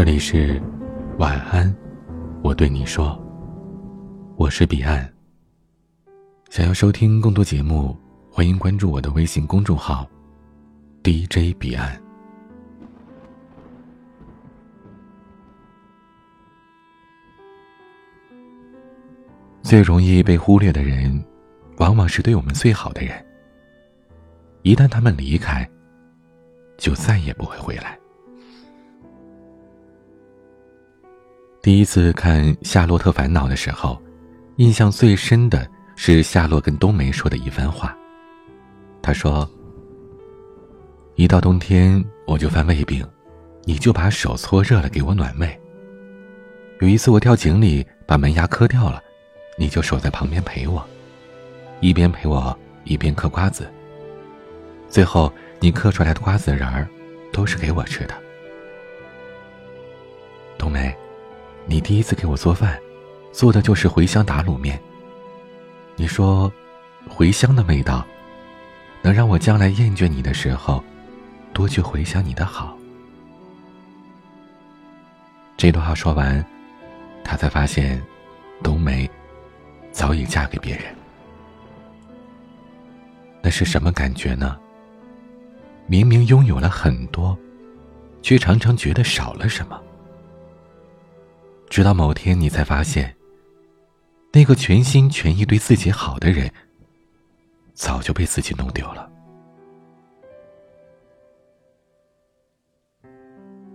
这里是晚安，我对你说，我是彼岸。想要收听更多节目，欢迎关注我的微信公众号 DJ 彼岸。最容易被忽略的人，往往是对我们最好的人。一旦他们离开，就再也不会回来。第一次看《夏洛特烦恼》的时候，印象最深的是夏洛跟冬梅说的一番话。他说：“一到冬天我就犯胃病，你就把手搓热了给我暖胃。有一次我掉井里把门牙磕掉了，你就守在旁边陪我，一边陪我一边嗑瓜子。最后你嗑出来的瓜子仁儿，都是给我吃的。”冬梅。你第一次给我做饭，做的就是茴香打卤面。你说，茴香的味道，能让我将来厌倦你的时候，多去回想你的好。这段话说完，他才发现，冬梅早已嫁给别人。那是什么感觉呢？明明拥有了很多，却常常觉得少了什么。直到某天，你才发现，那个全心全意对自己好的人，早就被自己弄丢了。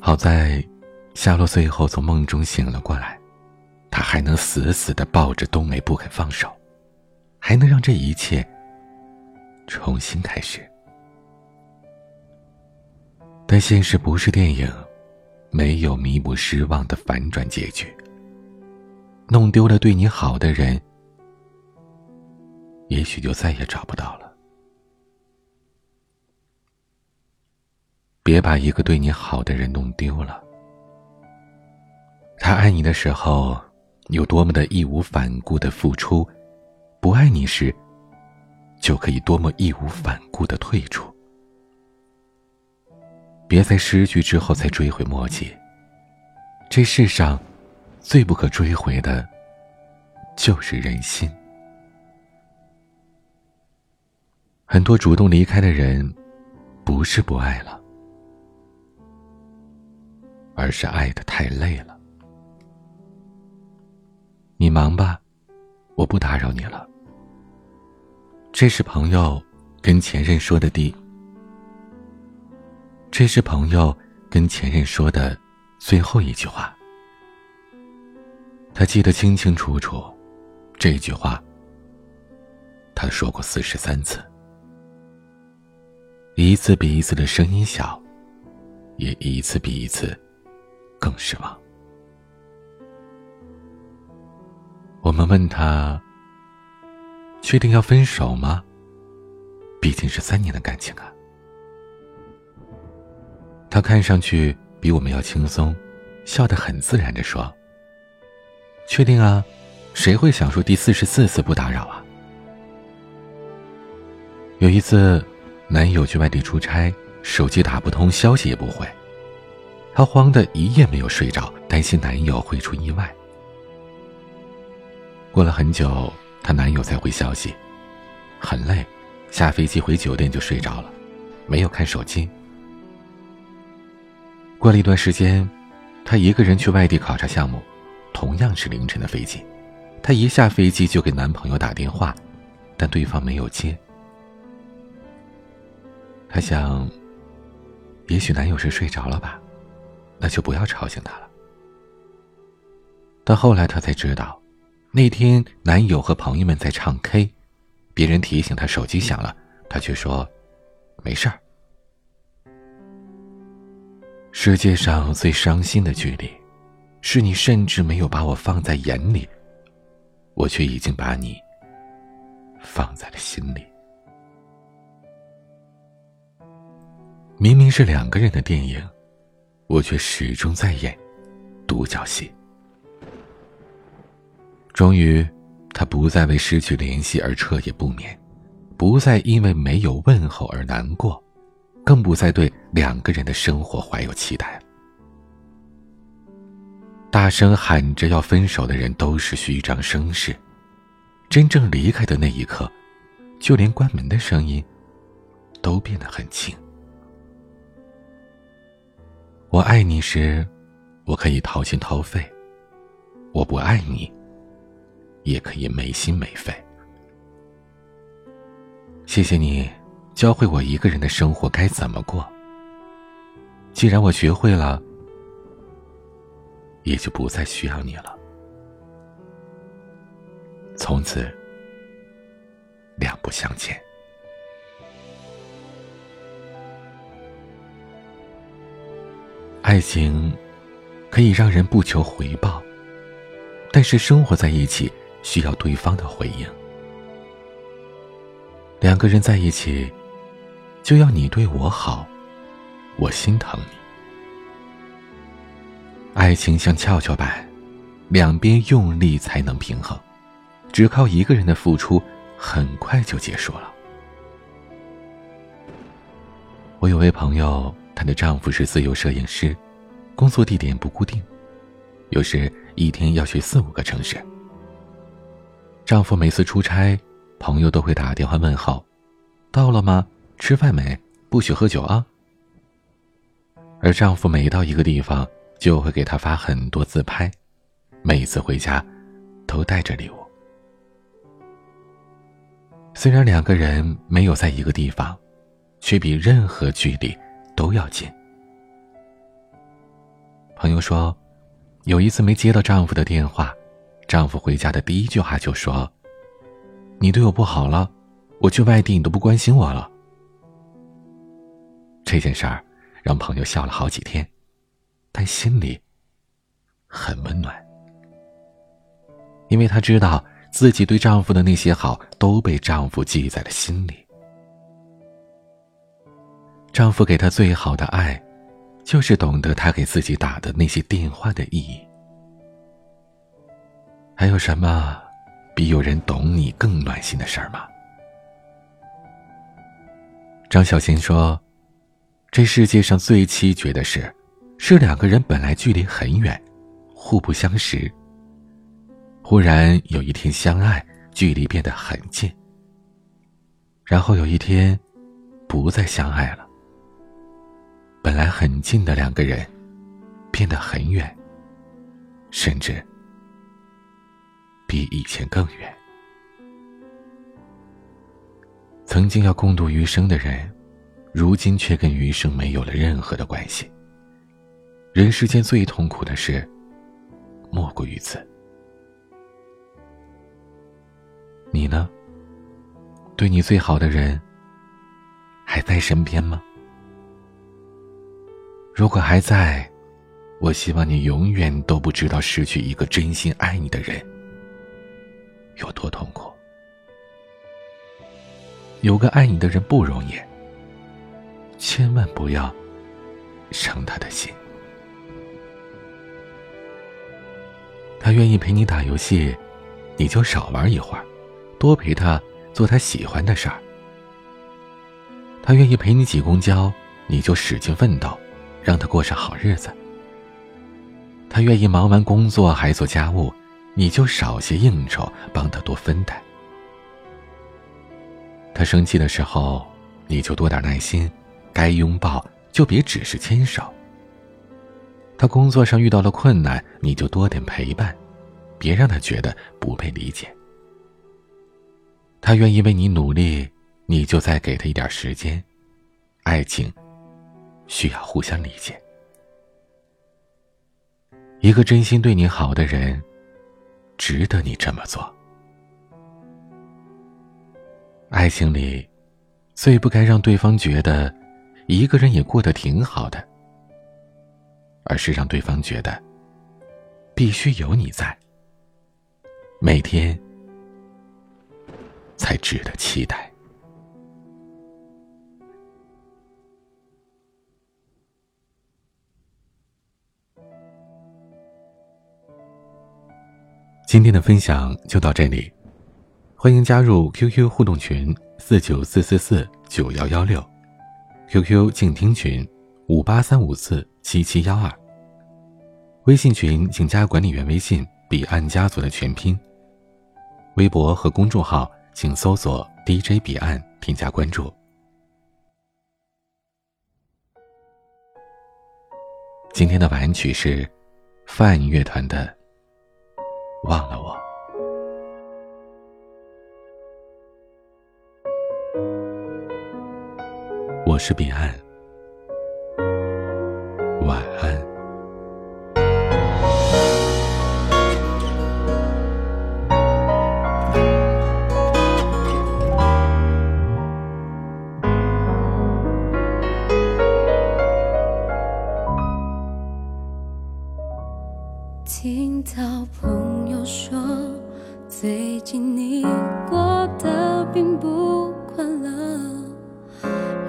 好在，夏洛最后从梦中醒了过来，他还能死死的抱着冬梅不肯放手，还能让这一切重新开始。但现实不是电影。没有弥补失望的反转结局。弄丢了对你好的人，也许就再也找不到了。别把一个对你好的人弄丢了。他爱你的时候，有多么的义无反顾的付出；不爱你时，就可以多么义无反顾的退出。别在失去之后再追悔莫及。这世上，最不可追回的，就是人心。很多主动离开的人，不是不爱了，而是爱的太累了。你忙吧，我不打扰你了。这是朋友跟前任说的第。这是朋友跟前任说的最后一句话。他记得清清楚楚，这句话他说过四十三次，一次比一次的声音小，也一次比一次更失望。我们问他：“确定要分手吗？”毕竟是三年的感情啊。他看上去比我们要轻松，笑得很自然的说：“确定啊，谁会想说第四十四次不打扰啊？”有一次，男友去外地出差，手机打不通，消息也不回，她慌得一夜没有睡着，担心男友会出意外。过了很久，她男友才回消息，很累，下飞机回酒店就睡着了，没有看手机。过了一段时间，她一个人去外地考察项目，同样是凌晨的飞机。她一下飞机就给男朋友打电话，但对方没有接。她想，也许男友是睡着了吧，那就不要吵醒他了。但后来她才知道，那天男友和朋友们在唱 K，别人提醒他手机响了，他却说：“没事儿。”世界上最伤心的距离，是你甚至没有把我放在眼里，我却已经把你放在了心里。明明是两个人的电影，我却始终在演独角戏。终于，他不再为失去联系而彻夜不眠，不再因为没有问候而难过。更不再对两个人的生活怀有期待。大声喊着要分手的人都是虚张声势，真正离开的那一刻，就连关门的声音都变得很轻。我爱你时，我可以掏心掏肺；我不爱你，也可以没心没肺。谢谢你，教会我一个人的生活该怎么过。既然我学会了，也就不再需要你了。从此，两不相欠。爱情可以让人不求回报，但是生活在一起需要对方的回应。两个人在一起，就要你对我好，我心疼你。爱情像跷跷板，两边用力才能平衡，只靠一个人的付出，很快就结束了。我有位朋友，她的丈夫是自由摄影师，工作地点不固定，有时一天要去四五个城市。丈夫每次出差。朋友都会打电话问候：“到了吗？吃饭没？不许喝酒啊。”而丈夫每到一个地方，就会给她发很多自拍，每次回家都带着礼物。虽然两个人没有在一个地方，却比任何距离都要近。朋友说，有一次没接到丈夫的电话，丈夫回家的第一句话就说。你对我不好了，我去外地你都不关心我了。这件事儿让朋友笑了好几天，但心里很温暖，因为她知道自己对丈夫的那些好都被丈夫记在了心里。丈夫给她最好的爱，就是懂得她给自己打的那些电话的意义。还有什么？比有人懂你更暖心的事儿吗？张小娴说：“这世界上最凄绝的事，是两个人本来距离很远，互不相识。忽然有一天相爱，距离变得很近。然后有一天，不再相爱了。本来很近的两个人，变得很远，甚至……”比以前更远。曾经要共度余生的人，如今却跟余生没有了任何的关系。人世间最痛苦的事，莫过于此。你呢？对你最好的人，还在身边吗？如果还在，我希望你永远都不知道失去一个真心爱你的人。有多痛苦？有个爱你的人不容易，千万不要伤他的心。他愿意陪你打游戏，你就少玩一会儿，多陪他做他喜欢的事儿。他愿意陪你挤公交，你就使劲奋斗，让他过上好日子。他愿意忙完工作还做家务。你就少些应酬，帮他多分担。他生气的时候，你就多点耐心，该拥抱就别只是牵手。他工作上遇到了困难，你就多点陪伴，别让他觉得不被理解。他愿意为你努力，你就再给他一点时间。爱情需要互相理解。一个真心对你好的人。值得你这么做。爱情里，最不该让对方觉得一个人也过得挺好的，而是让对方觉得必须有你在，每天才值得期待。今天的分享就到这里，欢迎加入 QQ 互动群四九四四四九幺幺六。，QQ 静听群五八三五四七七幺二。微信群请加管理员微信“彼岸家族”的全拼。微博和公众号请搜索 “DJ 彼岸”添加关注。今天的晚安曲是范乐团的《忘了我》。我是彼岸，晚安。听到朋友说，最近你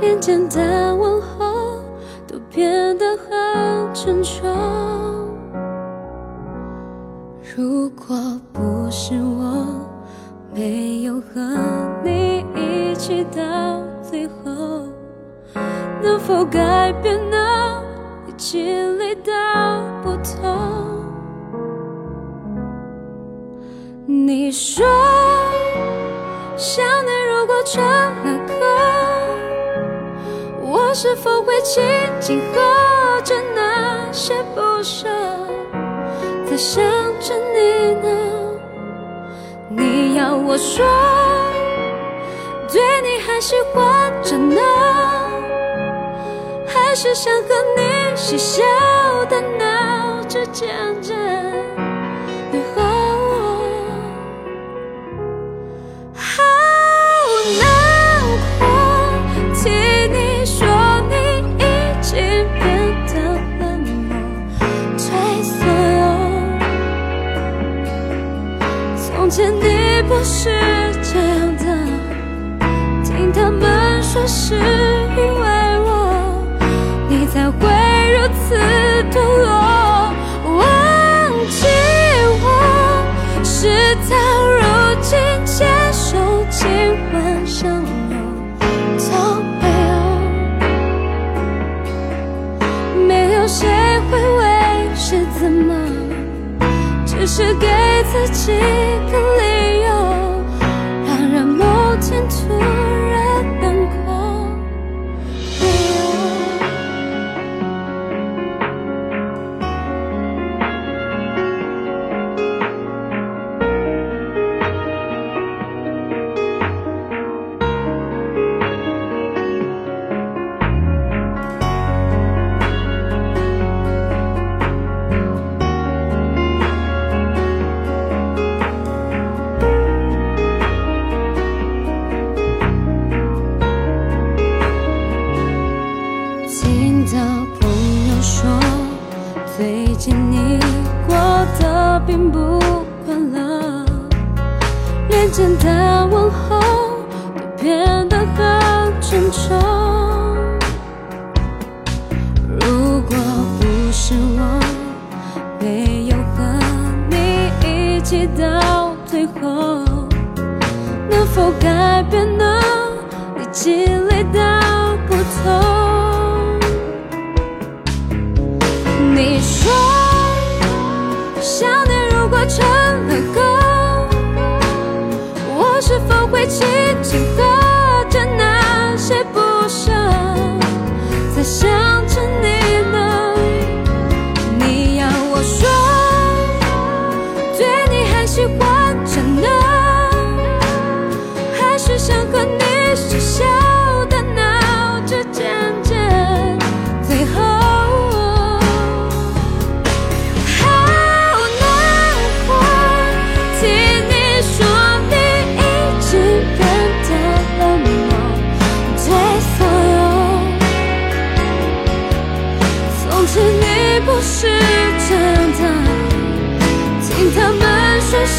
连简单问候都变得很沉重。如果不是我没有和你一起到最后，能否改变呢？你经历的不同？你说，想念如果成了，是否会轻轻和着那些不舍，在想着你呢？你要我说，对你还喜欢着呢，还是想和你嬉笑的闹着渐渐。是给自己。并不快乐，连简单问候都变得很沉重。如果不是我没有和你一起到最后，能否改变呢？你经历的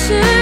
是